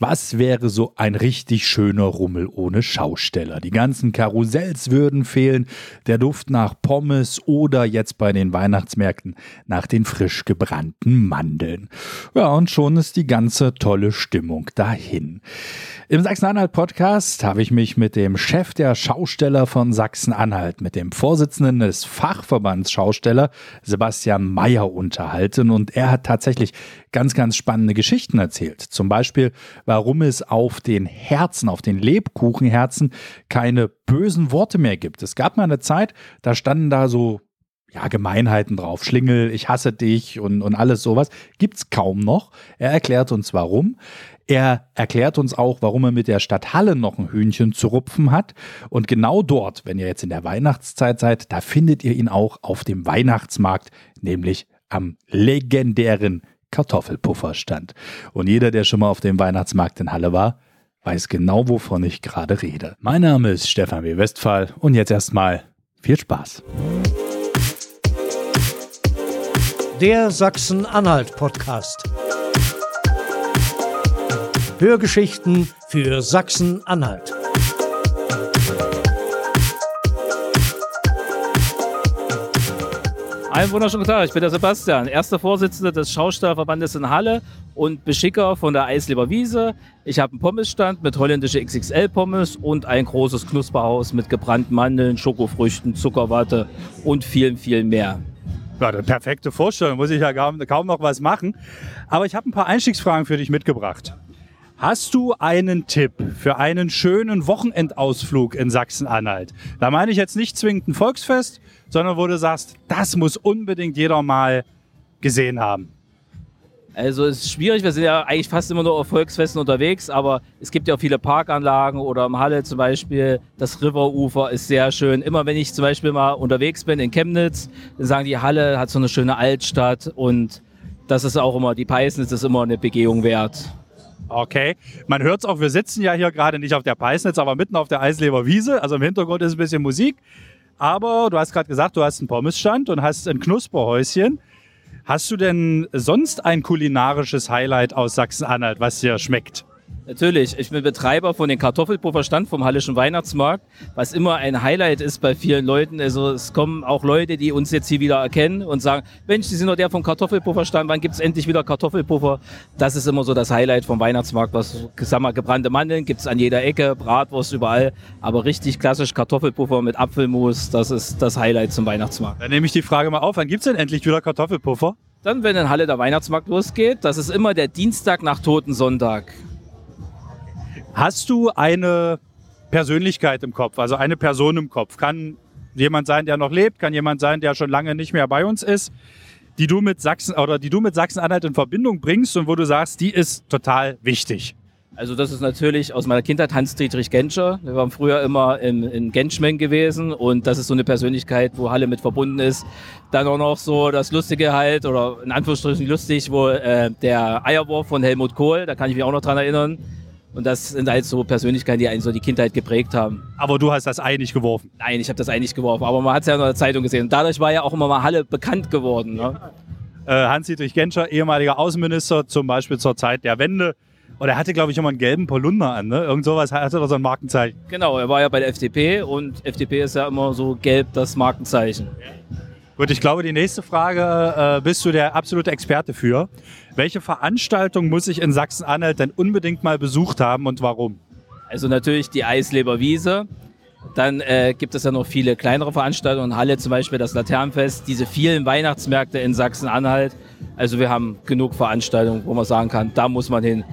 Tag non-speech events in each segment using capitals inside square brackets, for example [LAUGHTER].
Was wäre so ein richtig schöner Rummel ohne Schausteller? Die ganzen Karussells würden fehlen, der Duft nach Pommes oder jetzt bei den Weihnachtsmärkten nach den frisch gebrannten Mandeln. Ja, und schon ist die ganze tolle Stimmung dahin. Im Sachsen-Anhalt-Podcast habe ich mich mit dem Chef der Schausteller von Sachsen-Anhalt, mit dem Vorsitzenden des Fachverbands Schausteller, Sebastian Mayer, unterhalten. Und er hat tatsächlich ganz, ganz spannende Geschichten erzählt. Zum Beispiel, warum es auf den Herzen, auf den Lebkuchenherzen keine bösen Worte mehr gibt. Es gab mal eine Zeit, da standen da so ja, Gemeinheiten drauf. Schlingel, ich hasse dich und, und alles sowas. Gibt's kaum noch. Er erklärt uns warum. Er erklärt uns auch, warum er mit der Stadt Halle noch ein Hühnchen zu rupfen hat. Und genau dort, wenn ihr jetzt in der Weihnachtszeit seid, da findet ihr ihn auch auf dem Weihnachtsmarkt, nämlich am legendären Kartoffelpufferstand. Und jeder, der schon mal auf dem Weihnachtsmarkt in Halle war, weiß genau, wovon ich gerade rede. Mein Name ist Stefan W. Westphal und jetzt erstmal viel Spaß. Der Sachsen-Anhalt-Podcast. Hörgeschichten für Sachsen-Anhalt. Einen wunderschönen Tag, ich bin der Sebastian, erster Vorsitzender des Schaustellerverbandes in Halle und Beschicker von der Eisleber Wiese. Ich habe einen Pommesstand mit holländische XXL-Pommes und ein großes Knusperhaus mit gebrannten Mandeln, Schokofrüchten, Zuckerwatte und vielen, vielen mehr. Ja, eine perfekte Vorstellung, muss ich ja kaum noch was machen. Aber ich habe ein paar Einstiegsfragen für dich mitgebracht. Hast du einen Tipp für einen schönen Wochenendausflug in Sachsen-Anhalt? Da meine ich jetzt nicht zwingend ein Volksfest, sondern wo du sagst, das muss unbedingt jeder mal gesehen haben. Also es ist schwierig, wir sind ja eigentlich fast immer nur auf Volksfesten unterwegs, aber es gibt ja auch viele Parkanlagen oder im Halle zum Beispiel, das Riverufer ist sehr schön. Immer wenn ich zum Beispiel mal unterwegs bin in Chemnitz, dann sagen die Halle hat so eine schöne Altstadt und das ist auch immer, die Peisnitz ist immer eine Begehung wert. Okay, man hört es auch, wir sitzen ja hier gerade nicht auf der Peisnitz, aber mitten auf der Eisleber Wiese. Also im Hintergrund ist ein bisschen Musik. Aber du hast gerade gesagt, du hast einen Pommesstand und hast ein Knusperhäuschen. Hast du denn sonst ein kulinarisches Highlight aus Sachsen-Anhalt, was dir schmeckt? Natürlich, ich bin Betreiber von den Kartoffelpufferstand vom Hallischen Weihnachtsmarkt, was immer ein Highlight ist bei vielen Leuten. Also es kommen auch Leute, die uns jetzt hier wieder erkennen und sagen, Mensch, Sie sind doch der vom Kartoffelpufferstand, wann gibt es endlich wieder Kartoffelpuffer? Das ist immer so das Highlight vom Weihnachtsmarkt, was, sag mal, gebrannte Mandeln gibt es an jeder Ecke, Bratwurst überall, aber richtig klassisch Kartoffelpuffer mit Apfelmus, das ist das Highlight zum Weihnachtsmarkt. Dann nehme ich die Frage mal auf, wann gibt es denn endlich wieder Kartoffelpuffer? Dann, wenn in Halle der Weihnachtsmarkt losgeht, das ist immer der Dienstag nach Toten Sonntag. Hast du eine Persönlichkeit im Kopf, also eine Person im Kopf? Kann jemand sein, der noch lebt, kann jemand sein, der schon lange nicht mehr bei uns ist, die du mit Sachsen oder die du mit Sachsen-Anhalt in Verbindung bringst und wo du sagst, die ist total wichtig? Also das ist natürlich aus meiner Kindheit Hans-Dietrich Genscher. Wir waren früher immer in, in Genschmen gewesen und das ist so eine Persönlichkeit, wo Halle mit verbunden ist. Dann auch noch so das Lustige halt, oder in Anführungsstrichen lustig, wo äh, der Eierwurf von Helmut Kohl, da kann ich mich auch noch dran erinnern, und das sind halt so Persönlichkeiten, die einen so die Kindheit geprägt haben. Aber du hast das Ei nicht geworfen? Nein, ich habe das Ei nicht geworfen, aber man hat es ja in der Zeitung gesehen. Und dadurch war ja auch immer mal Halle bekannt geworden. Ne? Äh, Hans-Dietrich Genscher, ehemaliger Außenminister, zum Beispiel zur Zeit der Wende. Und er hatte, glaube ich, immer einen gelben Polunder an, ne? Irgend sowas hatte er so ein Markenzeichen. Genau, er war ja bei der FDP und FDP ist ja immer so gelb das Markenzeichen. Gut, ich glaube, die nächste Frage äh, bist du der absolute Experte für. Welche Veranstaltung muss ich in Sachsen-Anhalt denn unbedingt mal besucht haben und warum? Also natürlich die Eisleber Wiese. Dann äh, gibt es ja noch viele kleinere Veranstaltungen. Halle zum Beispiel das Laternenfest, diese vielen Weihnachtsmärkte in Sachsen-Anhalt. Also wir haben genug Veranstaltungen, wo man sagen kann, da muss man hin.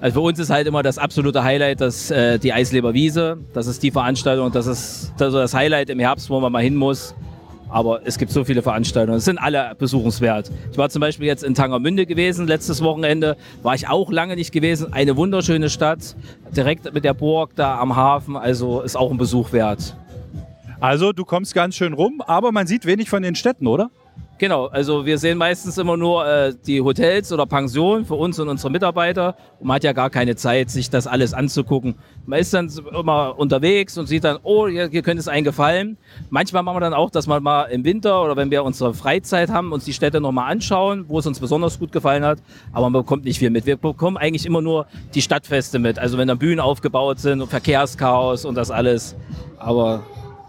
Also für uns ist halt immer das absolute Highlight das, äh, die Eisleber Wiese. Das ist die Veranstaltung, das ist das, ist das Highlight im Herbst, wo man mal hin muss. Aber es gibt so viele Veranstaltungen. Es sind alle besuchenswert. Ich war zum Beispiel jetzt in Tangermünde gewesen, letztes Wochenende. War ich auch lange nicht gewesen. Eine wunderschöne Stadt, direkt mit der Burg da am Hafen. Also ist auch ein Besuch wert. Also du kommst ganz schön rum, aber man sieht wenig von den Städten, oder? Genau, also wir sehen meistens immer nur äh, die Hotels oder Pensionen für uns und unsere Mitarbeiter und man hat ja gar keine Zeit, sich das alles anzugucken. Man ist dann immer unterwegs und sieht dann, oh, hier, hier könnte es einen gefallen. Manchmal machen wir dann auch, dass man mal im Winter oder wenn wir unsere Freizeit haben, uns die Städte nochmal anschauen, wo es uns besonders gut gefallen hat, aber man bekommt nicht viel mit. Wir bekommen eigentlich immer nur die Stadtfeste mit, also wenn da Bühnen aufgebaut sind und Verkehrschaos und das alles, aber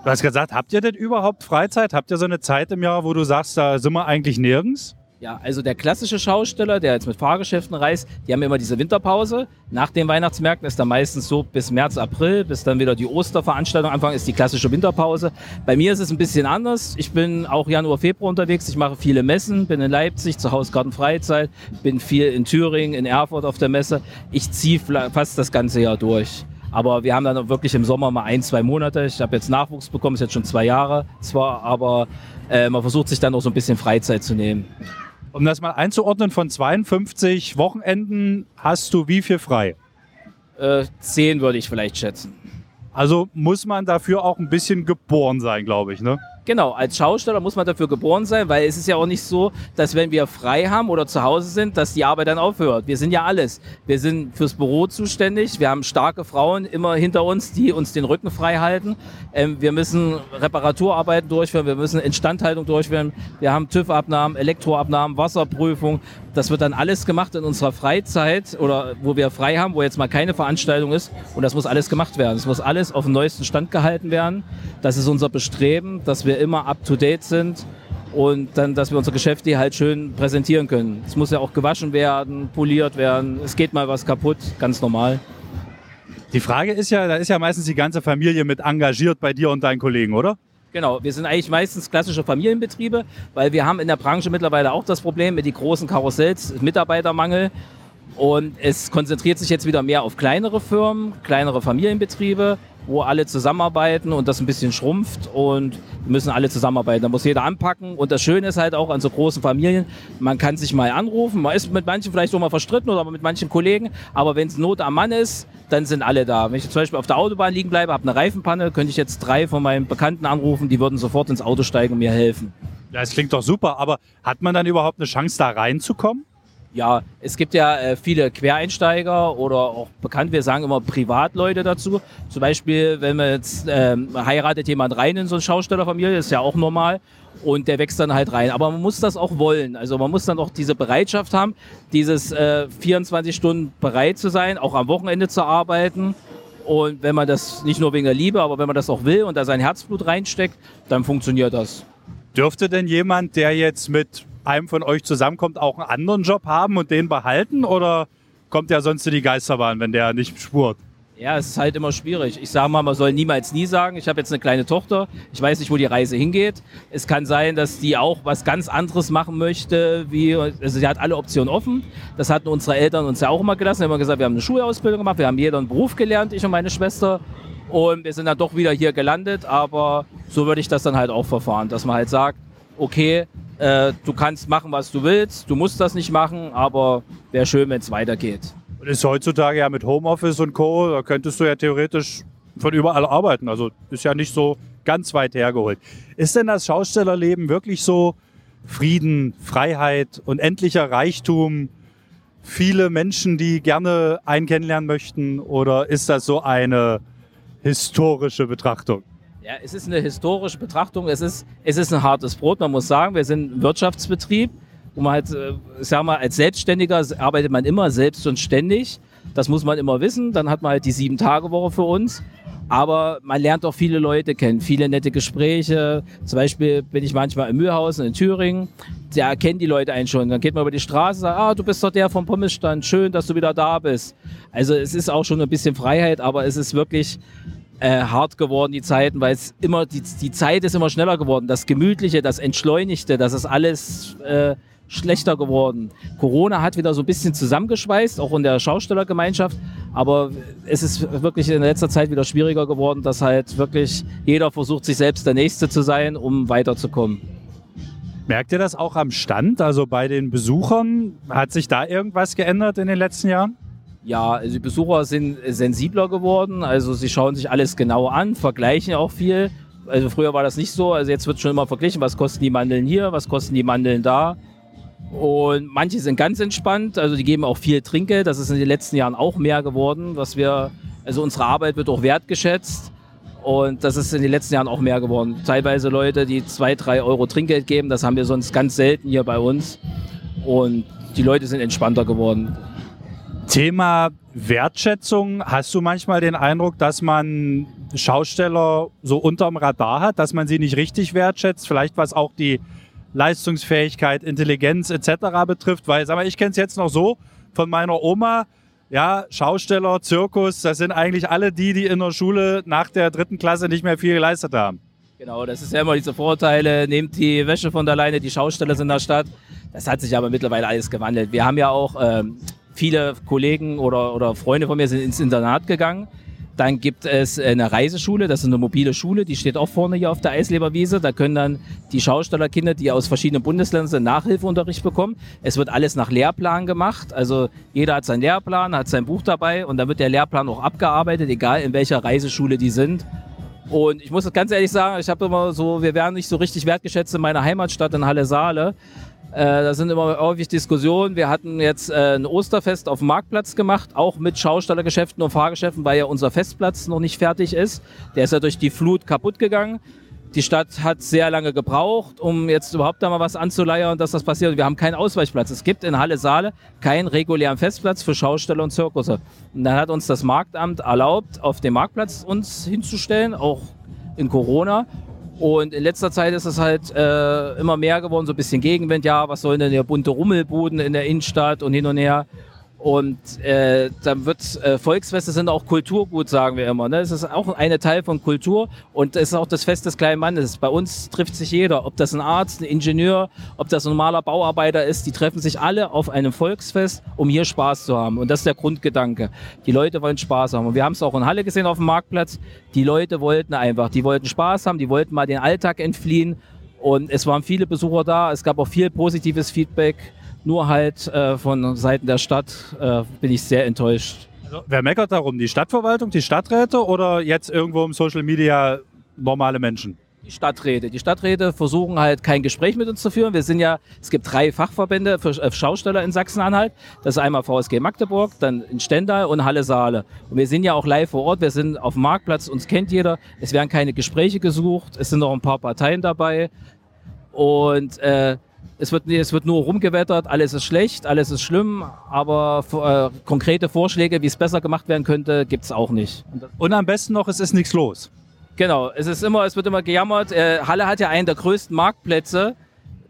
Du hast gesagt, habt ihr denn überhaupt Freizeit? Habt ihr so eine Zeit im Jahr, wo du sagst, da sind wir eigentlich nirgends? Ja, also der klassische Schausteller, der jetzt mit Fahrgeschäften reist, die haben immer diese Winterpause. Nach den Weihnachtsmärkten ist dann meistens so bis März, April, bis dann wieder die Osterveranstaltung anfangen, ist die klassische Winterpause. Bei mir ist es ein bisschen anders. Ich bin auch Januar, Februar unterwegs. Ich mache viele Messen, bin in Leipzig zu Hausgarten Freizeit, bin viel in Thüringen, in Erfurt auf der Messe. Ich ziehe fast das ganze Jahr durch. Aber wir haben dann wirklich im Sommer mal ein, zwei Monate. Ich habe jetzt Nachwuchs bekommen, ist jetzt schon zwei Jahre zwar, aber äh, man versucht sich dann auch so ein bisschen Freizeit zu nehmen. Um das mal einzuordnen, von 52 Wochenenden hast du wie viel frei? Äh, zehn würde ich vielleicht schätzen. Also muss man dafür auch ein bisschen geboren sein, glaube ich, ne? Genau, als Schausteller muss man dafür geboren sein, weil es ist ja auch nicht so, dass wenn wir frei haben oder zu Hause sind, dass die Arbeit dann aufhört. Wir sind ja alles. Wir sind fürs Büro zuständig. Wir haben starke Frauen immer hinter uns, die uns den Rücken frei halten. Ähm, wir müssen Reparaturarbeiten durchführen. Wir müssen Instandhaltung durchführen. Wir haben TÜV-Abnahmen, Elektroabnahmen, Wasserprüfung. Das wird dann alles gemacht in unserer Freizeit oder wo wir frei haben, wo jetzt mal keine Veranstaltung ist. Und das muss alles gemacht werden. Es muss alles auf dem neuesten Stand gehalten werden. Das ist unser Bestreben, dass wir wir immer up-to-date sind und dann, dass wir unser Geschäft hier halt schön präsentieren können. Es muss ja auch gewaschen werden, poliert werden, es geht mal was kaputt, ganz normal. Die Frage ist ja, da ist ja meistens die ganze Familie mit engagiert bei dir und deinen Kollegen, oder? Genau, wir sind eigentlich meistens klassische Familienbetriebe, weil wir haben in der Branche mittlerweile auch das Problem mit den großen Karussells, Mitarbeitermangel. Und es konzentriert sich jetzt wieder mehr auf kleinere Firmen, kleinere Familienbetriebe, wo alle zusammenarbeiten und das ein bisschen schrumpft und müssen alle zusammenarbeiten. Da muss jeder anpacken. Und das Schöne ist halt auch an so großen Familien, man kann sich mal anrufen. Man ist mit manchen vielleicht so mal verstritten oder mit manchen Kollegen, aber wenn es Not am Mann ist, dann sind alle da. Wenn ich zum Beispiel auf der Autobahn liegen bleibe, habe eine Reifenpanne, könnte ich jetzt drei von meinen Bekannten anrufen, die würden sofort ins Auto steigen und mir helfen. Ja, das klingt doch super, aber hat man dann überhaupt eine Chance, da reinzukommen? Ja, es gibt ja äh, viele Quereinsteiger oder auch bekannt, wir sagen immer Privatleute dazu. Zum Beispiel, wenn man jetzt ähm, heiratet jemand rein in so eine Schaustellerfamilie, ist ja auch normal. Und der wächst dann halt rein. Aber man muss das auch wollen. Also man muss dann auch diese Bereitschaft haben, dieses äh, 24 Stunden bereit zu sein, auch am Wochenende zu arbeiten. Und wenn man das nicht nur wegen der Liebe, aber wenn man das auch will und da sein Herzblut reinsteckt, dann funktioniert das. Dürfte denn jemand, der jetzt mit einem von euch zusammenkommt, auch einen anderen Job haben und den behalten? Oder kommt der sonst in die Geisterbahn, wenn der nicht spurt? Ja, es ist halt immer schwierig. Ich sage mal, man soll niemals nie sagen, ich habe jetzt eine kleine Tochter, ich weiß nicht, wo die Reise hingeht. Es kann sein, dass die auch was ganz anderes machen möchte, wie, also sie hat alle Optionen offen. Das hatten unsere Eltern uns ja auch immer gelassen. Wir haben immer gesagt, wir haben eine Schulausbildung gemacht, wir haben jeder einen Beruf gelernt, ich und meine Schwester. Und wir sind dann doch wieder hier gelandet, aber so würde ich das dann halt auch verfahren, dass man halt sagt, okay, äh, du kannst machen, was du willst, du musst das nicht machen, aber wäre schön, wenn es weitergeht. Und ist heutzutage ja mit Homeoffice und Co., da könntest du ja theoretisch von überall arbeiten. Also ist ja nicht so ganz weit hergeholt. Ist denn das Schaustellerleben wirklich so Frieden, Freiheit und endlicher Reichtum? Viele Menschen, die gerne einen kennenlernen möchten? Oder ist das so eine historische Betrachtung? Ja, es ist eine historische Betrachtung. Es ist, es ist ein hartes Brot. Man muss sagen, wir sind ein Wirtschaftsbetrieb. Wo man halt, sag mal, als Selbstständiger arbeitet man immer selbst und ständig. Das muss man immer wissen. Dann hat man halt die Sieben-Tage-Woche für uns. Aber man lernt auch viele Leute kennen, viele nette Gespräche. Zum Beispiel bin ich manchmal in Mühlhausen in Thüringen. Da kennen die Leute einen schon. Dann geht man über die Straße und sagt, ah, du bist doch der vom Pommesstand. Schön, dass du wieder da bist. Also es ist auch schon ein bisschen Freiheit, aber es ist wirklich äh, hart geworden, die Zeiten, weil es immer, die, die Zeit ist immer schneller geworden. Das Gemütliche, das Entschleunigte, das ist alles äh, schlechter geworden. Corona hat wieder so ein bisschen zusammengeschweißt, auch in der Schaustellergemeinschaft. Aber es ist wirklich in letzter Zeit wieder schwieriger geworden, dass halt wirklich jeder versucht, sich selbst der Nächste zu sein, um weiterzukommen. Merkt ihr das auch am Stand, also bei den Besuchern? Hat sich da irgendwas geändert in den letzten Jahren? Ja, also die Besucher sind sensibler geworden, also sie schauen sich alles genau an, vergleichen auch viel. Also früher war das nicht so. Also jetzt wird schon immer verglichen, was kosten die Mandeln hier, was kosten die Mandeln da. Und manche sind ganz entspannt, also die geben auch viel Trinkgeld. Das ist in den letzten Jahren auch mehr geworden, was wir, also unsere Arbeit wird auch wertgeschätzt. Und das ist in den letzten Jahren auch mehr geworden. Teilweise Leute, die zwei, drei Euro Trinkgeld geben, das haben wir sonst ganz selten hier bei uns. Und die Leute sind entspannter geworden. Thema Wertschätzung. Hast du manchmal den Eindruck, dass man Schausteller so unterm Radar hat, dass man sie nicht richtig wertschätzt? Vielleicht was auch die Leistungsfähigkeit, Intelligenz etc. betrifft? Weil, sag mal, ich kenne es jetzt noch so von meiner Oma. Ja, Schausteller, Zirkus, das sind eigentlich alle die, die in der Schule nach der dritten Klasse nicht mehr viel geleistet haben. Genau, das ist ja immer diese Vorteile. Nehmt die Wäsche von der Leine, die Schausteller sind in der Stadt. Das hat sich aber mittlerweile alles gewandelt. Wir haben ja auch ähm, viele Kollegen oder, oder Freunde von mir sind ins Internat gegangen. Dann gibt es eine Reiseschule, das ist eine mobile Schule, die steht auch vorne hier auf der Eisleberwiese. Da können dann die Schaustellerkinder, die aus verschiedenen Bundesländern sind, Nachhilfeunterricht bekommen. Es wird alles nach Lehrplan gemacht. Also jeder hat seinen Lehrplan, hat sein Buch dabei und dann wird der Lehrplan auch abgearbeitet, egal in welcher Reiseschule die sind. Und ich muss ganz ehrlich sagen, ich habe immer so, wir werden nicht so richtig wertgeschätzt in meiner Heimatstadt in Halle Saale. Äh, da sind immer häufig Diskussionen. Wir hatten jetzt äh, ein Osterfest auf dem Marktplatz gemacht, auch mit Schaustellergeschäften und Fahrgeschäften, weil ja unser Festplatz noch nicht fertig ist. Der ist ja durch die Flut kaputt gegangen. Die Stadt hat sehr lange gebraucht, um jetzt überhaupt da mal was anzuleiern, dass das passiert. Wir haben keinen Ausweichplatz. Es gibt in Halle Saale keinen regulären Festplatz für Schausteller und Zirkusse. Und dann hat uns das Marktamt erlaubt, auf dem Marktplatz uns hinzustellen, auch in Corona. Und in letzter Zeit ist es halt äh, immer mehr geworden, so ein bisschen Gegenwind. Ja, was sollen denn der bunte Rummelbuden in der Innenstadt und hin und her? Und äh, dann wird äh, Volksfeste sind auch Kulturgut, sagen wir immer. Ne? Es ist auch eine Teil von Kultur und es ist auch das Fest des kleinen Mannes. Bei uns trifft sich jeder, ob das ein Arzt, ein Ingenieur, ob das ein normaler Bauarbeiter ist. Die treffen sich alle auf einem Volksfest, um hier Spaß zu haben. Und das ist der Grundgedanke. Die Leute wollen Spaß haben. Und wir haben es auch in Halle gesehen auf dem Marktplatz. Die Leute wollten einfach, die wollten Spaß haben, die wollten mal den Alltag entfliehen. Und es waren viele Besucher da. Es gab auch viel positives Feedback. Nur halt äh, von Seiten der Stadt äh, bin ich sehr enttäuscht. Also, wer meckert darum? Die Stadtverwaltung, die Stadträte oder jetzt irgendwo im Social Media normale Menschen? Die Stadträte. Die Stadträte versuchen halt kein Gespräch mit uns zu führen. Wir sind ja, es gibt drei Fachverbände für äh, Schausteller in Sachsen-Anhalt. Das ist einmal VSG Magdeburg, dann in Stendal und Halle Saale. Und wir sind ja auch live vor Ort. Wir sind auf dem Marktplatz, uns kennt jeder. Es werden keine Gespräche gesucht. Es sind noch ein paar Parteien dabei. Und äh, es wird, es wird nur rumgewettert, alles ist schlecht, alles ist schlimm, aber äh, konkrete Vorschläge, wie es besser gemacht werden könnte, gibt es auch nicht. Und am besten noch, es ist nichts los. Genau, es ist immer, es wird immer gejammert. Äh, Halle hat ja einen der größten Marktplätze,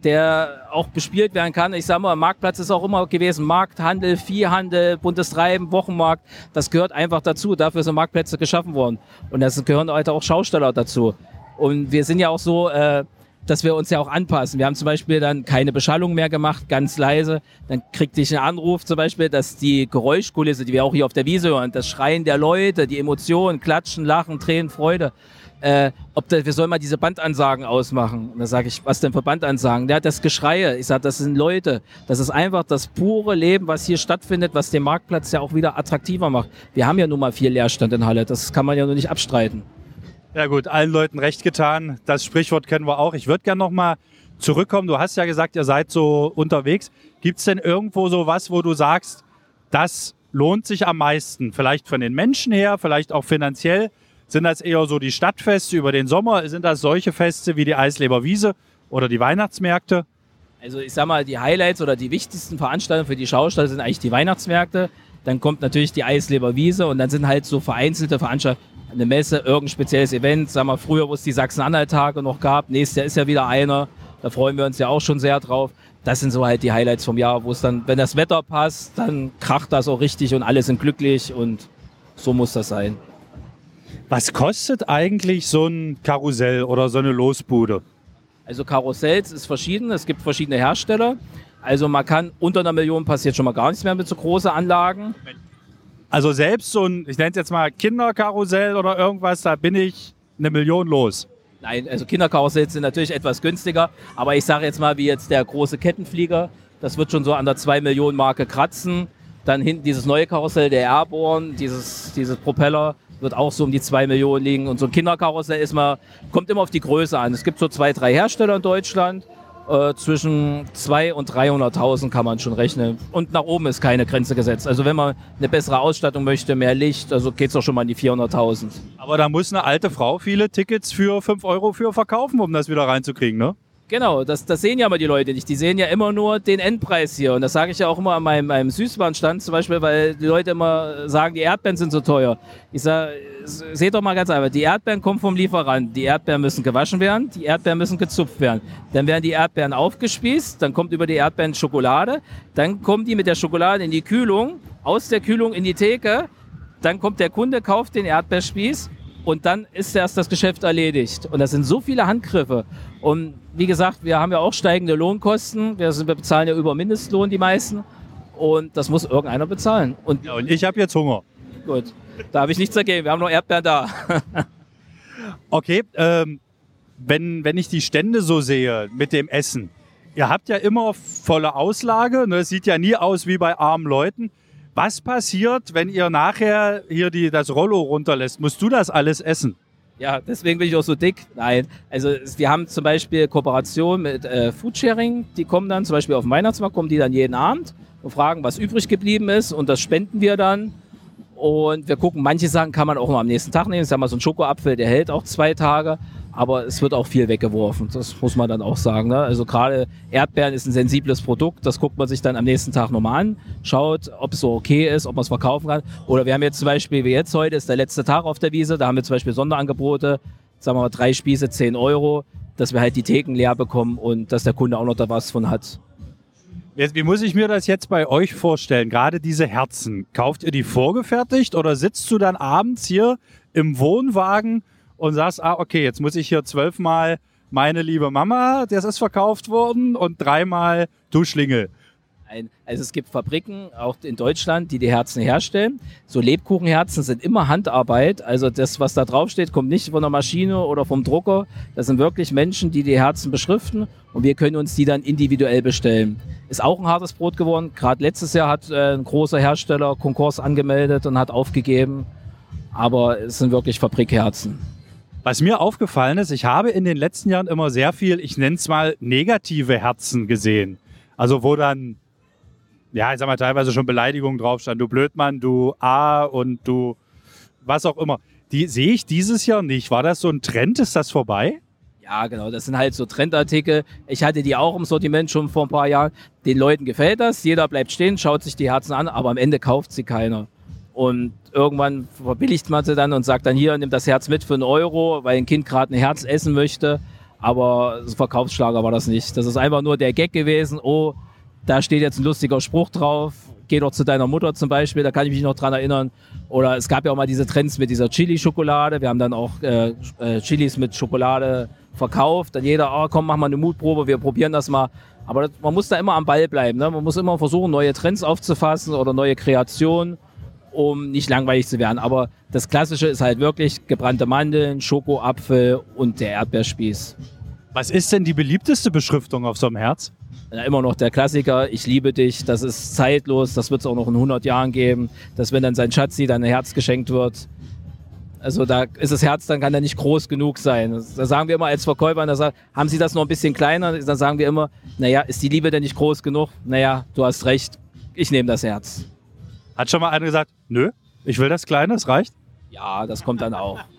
der auch bespielt werden kann. Ich sage mal, Marktplatz ist auch immer gewesen. Markthandel, Viehhandel, buntes Treiben, Wochenmarkt. Das gehört einfach dazu. Dafür sind Marktplätze geschaffen worden. Und es gehören heute auch Schausteller dazu. Und wir sind ja auch so, äh, dass wir uns ja auch anpassen. Wir haben zum Beispiel dann keine Beschallung mehr gemacht, ganz leise. Dann kriegte ich einen Anruf zum Beispiel, dass die Geräuschkulisse, die wir auch hier auf der Wiese hören, das Schreien der Leute, die Emotionen, Klatschen, Lachen, Tränen, Freude, äh, ob da, wir sollen mal diese Bandansagen ausmachen. Und da sage ich, was denn für Bandansagen? Der hat das Geschreie. Ich sage, das sind Leute. Das ist einfach das pure Leben, was hier stattfindet, was den Marktplatz ja auch wieder attraktiver macht. Wir haben ja nun mal viel Leerstand in Halle. Das kann man ja nur nicht abstreiten. Ja gut, allen Leuten recht getan. Das Sprichwort kennen wir auch. Ich würde gerne nochmal zurückkommen. Du hast ja gesagt, ihr seid so unterwegs. Gibt es denn irgendwo so was, wo du sagst, das lohnt sich am meisten? Vielleicht von den Menschen her, vielleicht auch finanziell. Sind das eher so die Stadtfeste über den Sommer? Sind das solche Feste wie die Eisleber Wiese oder die Weihnachtsmärkte? Also ich sag mal, die Highlights oder die wichtigsten Veranstaltungen für die Schausteller sind eigentlich die Weihnachtsmärkte. Dann kommt natürlich die Eisleber Wiese und dann sind halt so vereinzelte Veranstaltungen eine Messe, irgendein spezielles Event. Sagen wir früher, wo es die Sachsen-Anhalt-Tage noch gab. Nächstes Jahr ist ja wieder einer. Da freuen wir uns ja auch schon sehr drauf. Das sind so halt die Highlights vom Jahr, wo es dann, wenn das Wetter passt, dann kracht das auch richtig und alle sind glücklich und so muss das sein. Was kostet eigentlich so ein Karussell oder so eine Losbude? Also Karussells ist verschieden. Es gibt verschiedene Hersteller. Also man kann unter einer Million passiert schon mal gar nichts mehr mit so großen Anlagen. Also selbst so ein, ich nenne es jetzt mal Kinderkarussell oder irgendwas, da bin ich eine Million los. Nein, also Kinderkarussells sind natürlich etwas günstiger, aber ich sage jetzt mal, wie jetzt der große Kettenflieger, das wird schon so an der 2 Millionen Marke kratzen. Dann hinten dieses neue Karussell, der Airborne, dieses, dieses Propeller, wird auch so um die 2 Millionen liegen. Und so ein Kinderkarussell ist mal, kommt immer auf die Größe an. Es gibt so zwei, drei Hersteller in Deutschland. Äh, zwischen 200.000 und 300.000 kann man schon rechnen. Und nach oben ist keine Grenze gesetzt. Also wenn man eine bessere Ausstattung möchte, mehr Licht, also geht es auch schon mal in die 400.000. Aber da muss eine alte Frau viele Tickets für 5 Euro für verkaufen, um das wieder reinzukriegen, ne? Genau, das, das sehen ja mal die Leute nicht. Die sehen ja immer nur den Endpreis hier. Und das sage ich ja auch immer an meinem, meinem Süßwarenstand zum Beispiel, weil die Leute immer sagen, die Erdbeeren sind so teuer. Ich sage, seht doch mal ganz einfach, die Erdbeeren kommen vom Lieferant. Die Erdbeeren müssen gewaschen werden, die Erdbeeren müssen gezupft werden. Dann werden die Erdbeeren aufgespießt, dann kommt über die Erdbeeren Schokolade, dann kommen die mit der Schokolade in die Kühlung, aus der Kühlung in die Theke, dann kommt der Kunde, kauft den Erdbeerspieß und dann ist erst das Geschäft erledigt. Und das sind so viele Handgriffe. Und wie gesagt, wir haben ja auch steigende Lohnkosten. Wir, sind, wir bezahlen ja über Mindestlohn die meisten. Und das muss irgendeiner bezahlen. Und, ja, und ich habe jetzt Hunger. Gut, da habe ich nichts dagegen. Wir haben noch Erdbeeren da. [LAUGHS] okay, ähm, wenn, wenn ich die Stände so sehe mit dem Essen, ihr habt ja immer volle Auslage. Ne? Es sieht ja nie aus wie bei armen Leuten. Was passiert, wenn ihr nachher hier die, das Rollo runterlässt? Musst du das alles essen? Ja, deswegen bin ich auch so dick. Nein, also wir haben zum Beispiel Kooperation mit äh, Foodsharing. Die kommen dann zum Beispiel auf den Weihnachtsmarkt, kommen die dann jeden Abend und fragen, was übrig geblieben ist und das spenden wir dann. Und wir gucken, manche Sachen kann man auch noch am nächsten Tag nehmen. Ich sag mal, so ein Schokoapfel, der hält auch zwei Tage aber es wird auch viel weggeworfen. Das muss man dann auch sagen. Ne? Also gerade Erdbeeren ist ein sensibles Produkt, das guckt man sich dann am nächsten Tag nochmal an, schaut, ob es so okay ist, ob man es verkaufen kann. Oder wir haben jetzt zum Beispiel, wie jetzt heute, ist der letzte Tag auf der Wiese, da haben wir zum Beispiel Sonderangebote, sagen wir mal drei Spieße, 10 Euro, dass wir halt die Theken leer bekommen und dass der Kunde auch noch da was von hat. Wie muss ich mir das jetzt bei euch vorstellen? Gerade diese Herzen. Kauft ihr die vorgefertigt oder sitzt du dann abends hier im Wohnwagen und sagst, ah, okay, jetzt muss ich hier zwölfmal meine liebe Mama, das ist verkauft worden, und dreimal du Schlingel. Also es gibt Fabriken, auch in Deutschland, die die Herzen herstellen. So Lebkuchenherzen sind immer Handarbeit. Also das, was da draufsteht, kommt nicht von der Maschine oder vom Drucker. Das sind wirklich Menschen, die die Herzen beschriften und wir können uns die dann individuell bestellen. Ist auch ein hartes Brot geworden. Gerade letztes Jahr hat äh, ein großer Hersteller Konkurs angemeldet und hat aufgegeben. Aber es sind wirklich Fabrikherzen. Was mir aufgefallen ist, ich habe in den letzten Jahren immer sehr viel, ich nenne es mal negative Herzen gesehen. Also wo dann, ja, ich sag mal, teilweise schon Beleidigungen drauf stand. Du Blödmann, du A und du was auch immer. Die sehe ich dieses Jahr nicht. War das so ein Trend? Ist das vorbei? Ja, genau. Das sind halt so Trendartikel. Ich hatte die auch im Sortiment schon vor ein paar Jahren. Den Leuten gefällt das. Jeder bleibt stehen, schaut sich die Herzen an, aber am Ende kauft sie keiner. Und irgendwann verbilligt man sie dann und sagt dann hier, nimm das Herz mit für einen Euro, weil ein Kind gerade ein Herz essen möchte. Aber Verkaufsschlager war das nicht. Das ist einfach nur der Gag gewesen. Oh, da steht jetzt ein lustiger Spruch drauf. Geh doch zu deiner Mutter zum Beispiel, da kann ich mich noch dran erinnern. Oder es gab ja auch mal diese Trends mit dieser Chili-Schokolade. Wir haben dann auch äh, äh, Chilis mit Schokolade verkauft. Dann jeder, oh, komm, mach mal eine Mutprobe, wir probieren das mal. Aber das, man muss da immer am Ball bleiben. Ne? Man muss immer versuchen, neue Trends aufzufassen oder neue Kreationen um nicht langweilig zu werden. Aber das Klassische ist halt wirklich gebrannte Mandeln, Schokoapfel und der Erdbeerspieß. Was ist denn die beliebteste Beschriftung auf so einem Herz? Ja, immer noch der Klassiker, ich liebe dich, das ist zeitlos, das wird es auch noch in 100 Jahren geben, dass wenn dann sein Schatzi dann ein Herz geschenkt wird, also da ist das Herz, dann kann er nicht groß genug sein. Da sagen wir immer als Verkäufer, da sagen, haben Sie das noch ein bisschen kleiner? Dann sagen wir immer, naja, ist die Liebe denn nicht groß genug? Naja, du hast recht, ich nehme das Herz. Hat schon mal einer gesagt, nö, ich will das Kleine, es reicht? Ja, das kommt dann auch. [LAUGHS]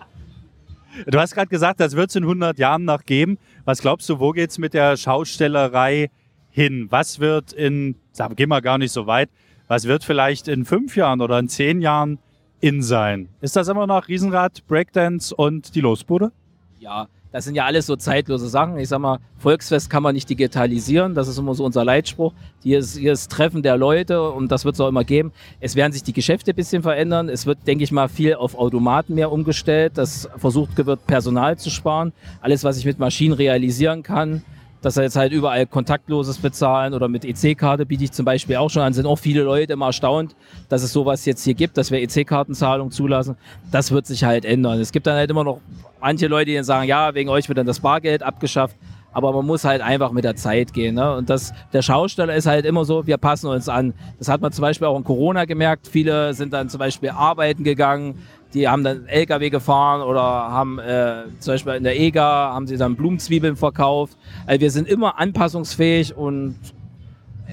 Du hast gerade gesagt, das wird es in 100 Jahren noch geben. Was glaubst du, wo geht es mit der Schaustellerei hin? Was wird in, sagen, gehen wir gar nicht so weit, was wird vielleicht in fünf Jahren oder in zehn Jahren in sein? Ist das immer noch Riesenrad, Breakdance und die Losbude? Ja, das sind ja alles so zeitlose Sachen. Ich sag mal, Volksfest kann man nicht digitalisieren. Das ist immer so unser Leitspruch. Hier ist, hier ist Treffen der Leute und das wird es auch immer geben. Es werden sich die Geschäfte ein bisschen verändern. Es wird, denke ich mal, viel auf Automaten mehr umgestellt. Das versucht wird, Personal zu sparen. Alles, was ich mit Maschinen realisieren kann, dass er jetzt halt überall kontaktloses bezahlen oder mit EC-Karte biete ich zum Beispiel auch schon an. Sind auch viele Leute immer erstaunt, dass es sowas jetzt hier gibt, dass wir EC-Kartenzahlung zulassen. Das wird sich halt ändern. Es gibt dann halt immer noch manche Leute, die dann sagen, ja, wegen euch wird dann das Bargeld abgeschafft. Aber man muss halt einfach mit der Zeit gehen. Ne? Und das, der Schausteller ist halt immer so, wir passen uns an. Das hat man zum Beispiel auch in Corona gemerkt. Viele sind dann zum Beispiel arbeiten gegangen, die haben dann LKW gefahren oder haben äh, zum Beispiel in der EGA haben sie dann Blumenzwiebeln verkauft. Also wir sind immer anpassungsfähig und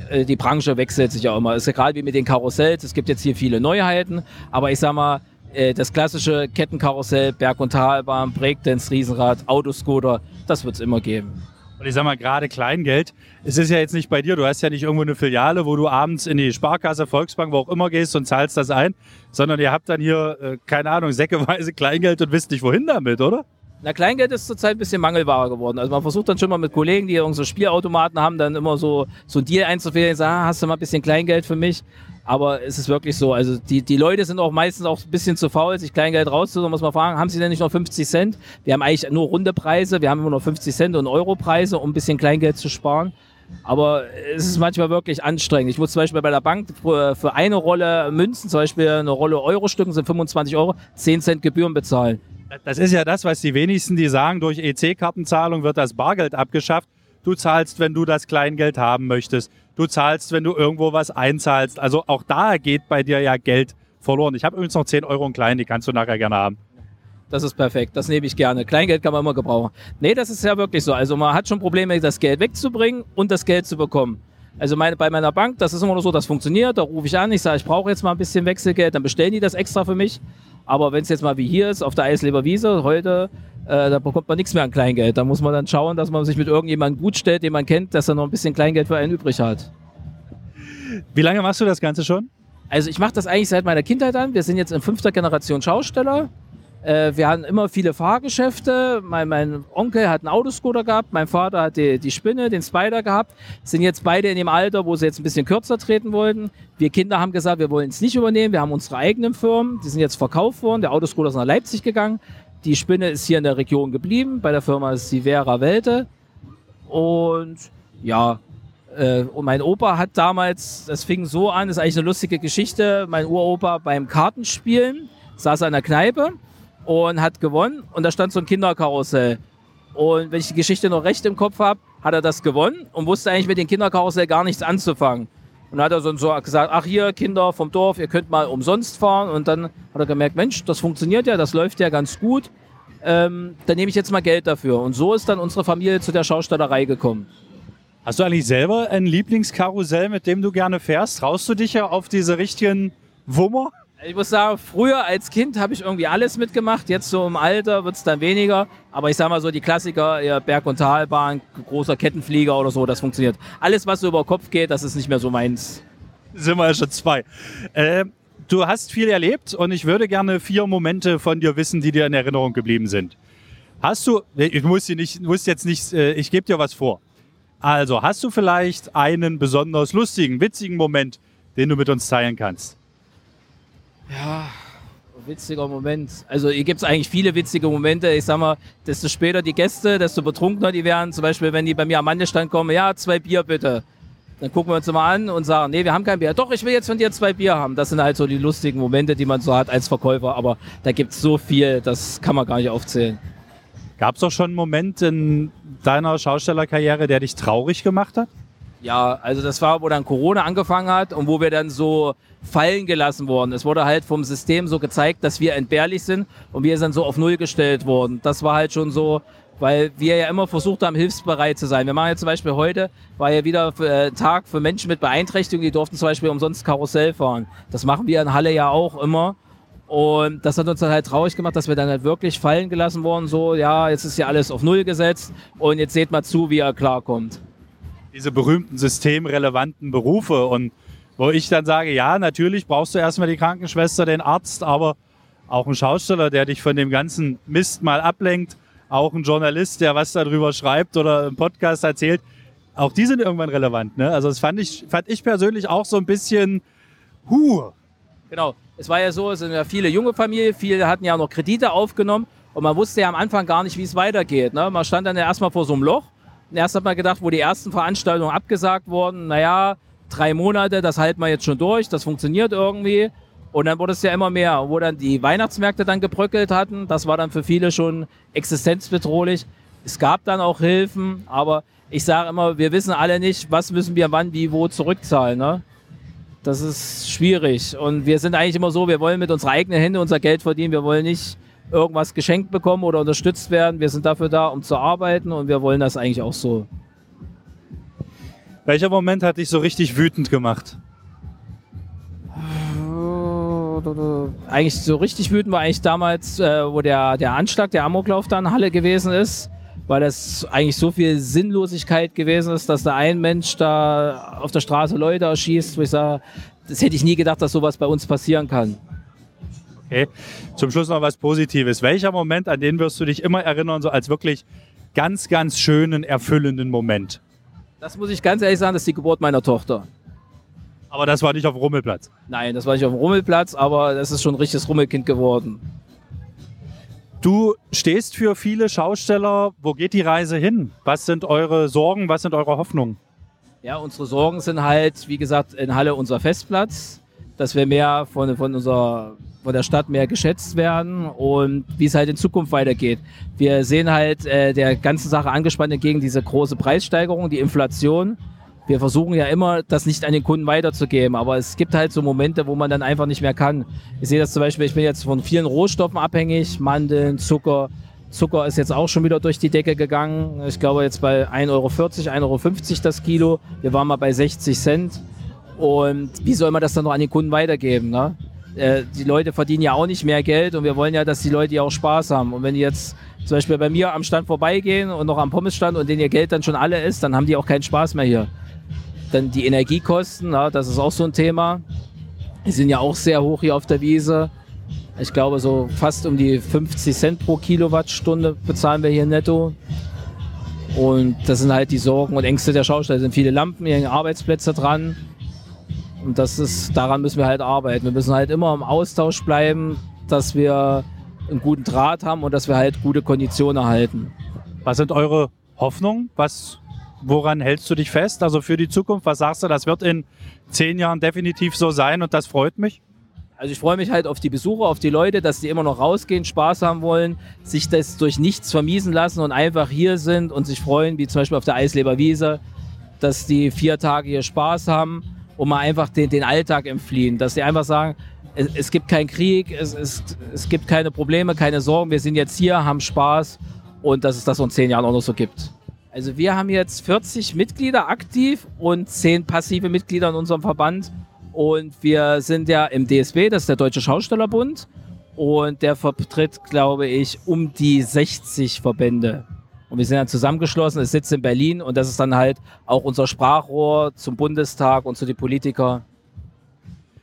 äh, die Branche wechselt sich ja immer. Es ist gerade wie mit den Karussells. Es gibt jetzt hier viele Neuheiten, aber ich sag mal, äh, das klassische Kettenkarussell, Berg- und Talbahn, Breakdance, Riesenrad, Autoscooter, das wird es immer geben. Und ich sag mal, gerade Kleingeld, es ist ja jetzt nicht bei dir, du hast ja nicht irgendwo eine Filiale, wo du abends in die Sparkasse, Volksbank, wo auch immer gehst und zahlst das ein, sondern ihr habt dann hier, äh, keine Ahnung, säckeweise Kleingeld und wisst nicht, wohin damit, oder? Na, Kleingeld ist zurzeit ein bisschen Mangelware geworden. Also man versucht dann schon mal mit Kollegen, die irgend so Spielautomaten haben, dann immer so, so ein Deal einzufehlen, sagen, ah, hast du mal ein bisschen Kleingeld für mich? Aber es ist wirklich so. Also die, die Leute sind auch meistens auch ein bisschen zu faul, sich Kleingeld rauszuholen. Muss man fragen, haben sie denn nicht noch 50 Cent? Wir haben eigentlich nur runde Preise. Wir haben immer noch 50 Cent und Europreise, um ein bisschen Kleingeld zu sparen. Aber es ist manchmal wirklich anstrengend. Ich muss zum Beispiel bei der Bank für, eine Rolle Münzen, zum Beispiel eine Rolle Euro-Stücken sind 25 Euro, 10 Cent Gebühren bezahlen. Das ist ja das, was die wenigsten, die sagen, durch EC-Kartenzahlung wird das Bargeld abgeschafft. Du zahlst, wenn du das Kleingeld haben möchtest. Du zahlst, wenn du irgendwo was einzahlst. Also auch da geht bei dir ja Geld verloren. Ich habe übrigens noch 10 Euro in klein, die kannst du nachher gerne haben. Das ist perfekt, das nehme ich gerne. Kleingeld kann man immer gebrauchen. Nee, das ist ja wirklich so. Also man hat schon Probleme, das Geld wegzubringen und das Geld zu bekommen. Also meine, bei meiner Bank, das ist immer so, das funktioniert. Da rufe ich an, ich sage, ich brauche jetzt mal ein bisschen Wechselgeld, dann bestellen die das extra für mich. Aber wenn es jetzt mal wie hier ist, auf der Eisleber Wiese, heute, äh, da bekommt man nichts mehr an Kleingeld. Da muss man dann schauen, dass man sich mit irgendjemandem gut stellt, den man kennt, dass er noch ein bisschen Kleingeld für einen übrig hat. Wie lange machst du das Ganze schon? Also ich mache das eigentlich seit meiner Kindheit an. Wir sind jetzt in fünfter Generation Schausteller. Äh, wir hatten immer viele Fahrgeschäfte. Mein, mein, Onkel hat einen Autoscooter gehabt, mein Vater hat die, die Spinne, den Spider gehabt. Sind jetzt beide in dem Alter, wo sie jetzt ein bisschen kürzer treten wollten. Wir Kinder haben gesagt, wir wollen es nicht übernehmen. Wir haben unsere eigenen Firmen. Die sind jetzt verkauft worden. Der Autoscooter ist nach Leipzig gegangen. Die Spinne ist hier in der Region geblieben. Bei der Firma Sivera Welte. Und ja, äh, und mein Opa hat damals, das fing so an, ist eigentlich eine lustige Geschichte, mein Uropa beim Kartenspielen saß an der Kneipe und hat gewonnen und da stand so ein Kinderkarussell. Und wenn ich die Geschichte noch recht im Kopf habe, hat er das gewonnen und wusste eigentlich mit dem Kinderkarussell gar nichts anzufangen. Und dann hat er so, so gesagt, ach hier, Kinder vom Dorf, ihr könnt mal umsonst fahren. Und dann hat er gemerkt, Mensch, das funktioniert ja, das läuft ja ganz gut. Ähm, dann nehme ich jetzt mal Geld dafür. Und so ist dann unsere Familie zu der Schaustellerei gekommen. Hast du eigentlich selber ein Lieblingskarussell, mit dem du gerne fährst? Traust du dich ja auf diese richtigen Wummer? Ich muss sagen, früher als Kind habe ich irgendwie alles mitgemacht. Jetzt so im Alter wird es dann weniger. Aber ich sage mal so, die Klassiker, Berg- und Talbahn, großer Kettenflieger oder so, das funktioniert. Alles, was so über Kopf geht, das ist nicht mehr so meins. Sind wir ja schon zwei. Äh, du hast viel erlebt und ich würde gerne vier Momente von dir wissen, die dir in Erinnerung geblieben sind. Hast du, ich muss, nicht, muss jetzt nicht, äh, ich gebe dir was vor. Also, hast du vielleicht einen besonders lustigen, witzigen Moment, den du mit uns teilen kannst? Ja, witziger Moment. Also hier gibt es eigentlich viele witzige Momente. Ich sag mal, desto später die Gäste, desto betrunkener die werden. Zum Beispiel, wenn die bei mir am Mandelstand kommen, ja, zwei Bier bitte. Dann gucken wir uns immer an und sagen, nee, wir haben kein Bier. Doch, ich will jetzt von dir zwei Bier haben. Das sind halt so die lustigen Momente, die man so hat als Verkäufer. Aber da gibt es so viel, das kann man gar nicht aufzählen. Gab es doch schon einen Moment in deiner Schaustellerkarriere, der dich traurig gemacht hat? Ja, also das war, wo dann Corona angefangen hat und wo wir dann so fallen gelassen wurden. Es wurde halt vom System so gezeigt, dass wir entbehrlich sind und wir sind so auf Null gestellt worden. Das war halt schon so, weil wir ja immer versucht haben, hilfsbereit zu sein. Wir machen ja zum Beispiel heute, war ja wieder äh, Tag für Menschen mit Beeinträchtigung, die durften zum Beispiel umsonst Karussell fahren. Das machen wir in Halle ja auch immer. Und das hat uns dann halt traurig gemacht, dass wir dann halt wirklich fallen gelassen wurden, so, ja, jetzt ist ja alles auf Null gesetzt und jetzt seht mal zu, wie er klarkommt. Diese berühmten systemrelevanten Berufe und wo ich dann sage, ja, natürlich brauchst du erstmal die Krankenschwester, den Arzt, aber auch einen Schausteller, der dich von dem ganzen Mist mal ablenkt, auch ein Journalist, der was darüber schreibt oder im Podcast erzählt, auch die sind irgendwann relevant. Ne? Also das fand ich, fand ich persönlich auch so ein bisschen, huh. Genau, es war ja so, es sind ja viele junge Familien, viele hatten ja noch Kredite aufgenommen und man wusste ja am Anfang gar nicht, wie es weitergeht. Ne? Man stand dann ja erstmal vor so einem Loch erst hat man gedacht, wo die ersten Veranstaltungen abgesagt wurden, naja, drei Monate, das halten wir jetzt schon durch, das funktioniert irgendwie. Und dann wurde es ja immer mehr, wo dann die Weihnachtsmärkte dann gebröckelt hatten. Das war dann für viele schon existenzbedrohlich. Es gab dann auch Hilfen, aber ich sage immer, wir wissen alle nicht, was müssen wir wann, wie, wo zurückzahlen. Ne? Das ist schwierig. Und wir sind eigentlich immer so, wir wollen mit unseren eigenen Händen unser Geld verdienen. Wir wollen nicht irgendwas geschenkt bekommen oder unterstützt werden. Wir sind dafür da, um zu arbeiten und wir wollen das eigentlich auch so. Welcher Moment hat dich so richtig wütend gemacht? Eigentlich so richtig wütend war eigentlich damals, äh, wo der, der Anschlag, der Amoklauf da in Halle gewesen ist, weil das eigentlich so viel Sinnlosigkeit gewesen ist, dass da ein Mensch da auf der Straße Leute erschießt, wo ich sage, das hätte ich nie gedacht, dass sowas bei uns passieren kann. Okay, zum Schluss noch was Positives. Welcher Moment, an den wirst du dich immer erinnern, so als wirklich ganz, ganz schönen, erfüllenden Moment? Das muss ich ganz ehrlich sagen, das ist die Geburt meiner Tochter. Aber das war nicht auf dem Rummelplatz. Nein, das war nicht auf dem Rummelplatz, aber das ist schon ein richtiges Rummelkind geworden. Du stehst für viele Schausteller. Wo geht die Reise hin? Was sind eure Sorgen? Was sind eure Hoffnungen? Ja, unsere Sorgen sind halt, wie gesagt, in Halle unser Festplatz, dass wir mehr von, von, unserer, von der Stadt mehr geschätzt werden und wie es halt in Zukunft weitergeht. Wir sehen halt äh, der ganzen Sache angespannt entgegen diese große Preissteigerung, die Inflation wir versuchen ja immer, das nicht an den Kunden weiterzugeben, aber es gibt halt so Momente, wo man dann einfach nicht mehr kann. Ich sehe das zum Beispiel, ich bin jetzt von vielen Rohstoffen abhängig, Mandeln, Zucker. Zucker ist jetzt auch schon wieder durch die Decke gegangen. Ich glaube jetzt bei 1,40 Euro, 1,50 Euro das Kilo. Wir waren mal bei 60 Cent. Und wie soll man das dann noch an den Kunden weitergeben? Ne? Äh, die Leute verdienen ja auch nicht mehr Geld und wir wollen ja, dass die Leute ja auch Spaß haben. Und wenn die jetzt zum Beispiel bei mir am Stand vorbeigehen und noch am Pommesstand und denen ihr Geld dann schon alle ist, dann haben die auch keinen Spaß mehr hier. Dann die Energiekosten, ja, das ist auch so ein Thema. Die sind ja auch sehr hoch hier auf der Wiese. Ich glaube, so fast um die 50 Cent pro Kilowattstunde bezahlen wir hier netto. Und das sind halt die Sorgen und Ängste der Schausteller. Es sind viele Lampen, hier hängen Arbeitsplätze dran. Und das ist, daran müssen wir halt arbeiten. Wir müssen halt immer im Austausch bleiben, dass wir einen guten Draht haben und dass wir halt gute Konditionen erhalten. Was sind eure Hoffnungen? Was woran hältst du dich fest? Also für die Zukunft, was sagst du, das wird in zehn Jahren definitiv so sein und das freut mich? Also ich freue mich halt auf die Besucher, auf die Leute, dass die immer noch rausgehen, Spaß haben wollen, sich das durch nichts vermiesen lassen und einfach hier sind und sich freuen, wie zum Beispiel auf der Eisleber Wiese, dass die vier Tage hier Spaß haben und mal einfach den, den Alltag entfliehen, dass sie einfach sagen, es, es gibt keinen Krieg, es, es, es gibt keine Probleme, keine Sorgen, wir sind jetzt hier, haben Spaß und dass es das in zehn Jahren auch noch so gibt. Also wir haben jetzt 40 Mitglieder aktiv und 10 passive Mitglieder in unserem Verband. Und wir sind ja im DSB, das ist der Deutsche Schaustellerbund. Und der vertritt, glaube ich, um die 60 Verbände. Und wir sind ja zusammengeschlossen, es sitzt in Berlin und das ist dann halt auch unser Sprachrohr zum Bundestag und zu den Politikern.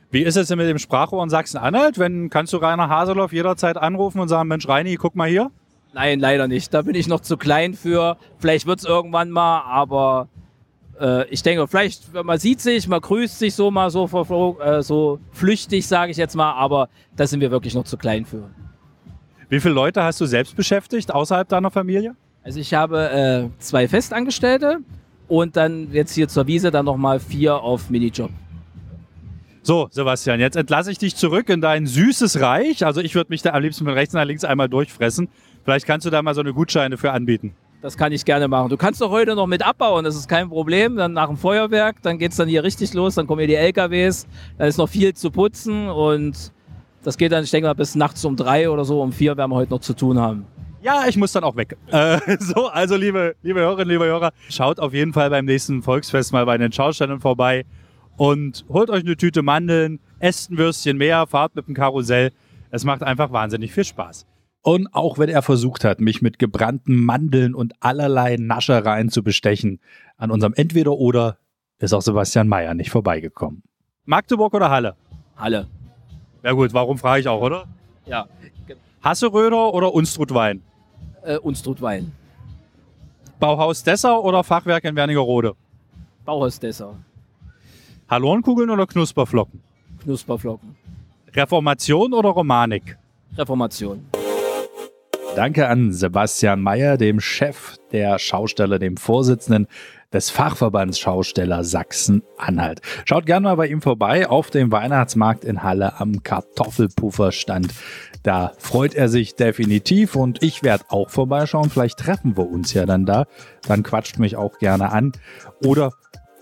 Wie ist es denn mit dem Sprachrohr in Sachsen-Anhalt? Wenn kannst du Rainer Haseloff jederzeit anrufen und sagen, Mensch Reini, guck mal hier? Nein, leider nicht. Da bin ich noch zu klein für. Vielleicht wird es irgendwann mal, aber äh, ich denke, vielleicht, man sieht sich, man grüßt sich so mal so, äh, so flüchtig, sage ich jetzt mal, aber da sind wir wirklich noch zu klein für. Wie viele Leute hast du selbst beschäftigt außerhalb deiner Familie? Also ich habe äh, zwei Festangestellte und dann jetzt hier zur Wiese dann nochmal vier auf Minijob. So, Sebastian, jetzt entlasse ich dich zurück in dein süßes Reich. Also ich würde mich da am liebsten von rechts nach links einmal durchfressen. Vielleicht kannst du da mal so eine Gutscheine für anbieten. Das kann ich gerne machen. Du kannst doch heute noch mit abbauen, das ist kein Problem. Dann nach dem Feuerwerk, dann geht es dann hier richtig los, dann kommen hier die LKWs, dann ist noch viel zu putzen und das geht dann, ich denke mal, bis nachts um drei oder so, um vier werden wir heute noch zu tun haben. Ja, ich muss dann auch weg. [LAUGHS] Äh, so, also liebe, liebe Hörerinnen, liebe Hörer, schaut auf jeden Fall beim nächsten Volksfest mal bei den Schaustellern vorbei und holt euch eine Tüte Mandeln, esst ein Würstchen mehr, fahrt mit dem Karussell. Es macht einfach wahnsinnig viel Spaß. Und auch wenn er versucht hat, mich mit gebrannten Mandeln und allerlei Naschereien zu bestechen, an unserem Entweder-Oder ist auch Sebastian Mayer nicht vorbeigekommen. Magdeburg oder Halle? Halle. Ja gut, warum frage ich auch, oder? Ja. Hasseröder oder Unstrutwein? Äh, Unstrutwein. Bauhaus Dessau oder Fachwerk in Wernigerode? Bauhaus Dessau. Hallonkugeln oder Knusperflocken? Knusperflocken. Reformation oder Romanik? Reformation. Danke an Sebastian Mayer, dem Chef der Schausteller, dem Vorsitzenden des Fachverbands Schausteller Sachsen-Anhalt. Schaut gerne mal bei ihm vorbei auf dem Weihnachtsmarkt in Halle am Kartoffelpufferstand. Da freut er sich definitiv und ich werde auch vorbeischauen. Vielleicht treffen wir uns ja dann da. Dann quatscht mich auch gerne an oder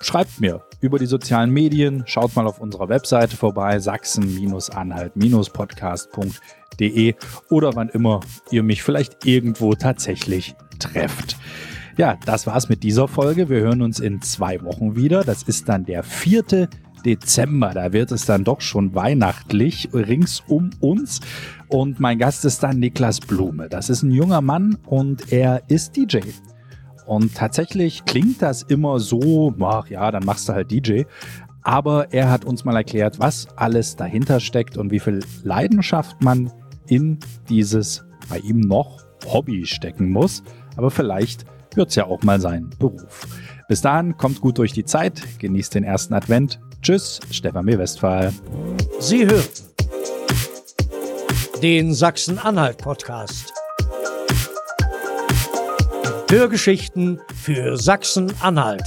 schreibt mir über die sozialen Medien. Schaut mal auf unserer Webseite vorbei, sachsen-anhalt-podcast.de oder wann immer ihr mich vielleicht irgendwo tatsächlich trefft. Ja, das war's mit dieser Folge. Wir hören uns in zwei Wochen wieder. Das ist dann der vierte Dezember. Da wird es dann doch schon weihnachtlich rings um uns. Und mein Gast ist dann Niklas Blume. Das ist ein junger Mann und er ist DJ. Und tatsächlich klingt das immer so, ach ja, dann machst du halt DJ. Aber er hat uns mal erklärt, was alles dahinter steckt und wie viel Leidenschaft man in dieses bei ihm noch Hobby stecken muss. Aber vielleicht wird es ja auch mal sein Beruf. Bis dahin, kommt gut durch die Zeit, genießt den ersten Advent. Tschüss, Stefan B. Westphal. Sie hörten den Sachsen-Anhalt-Podcast. Hörgeschichten für Sachsen-Anhalt.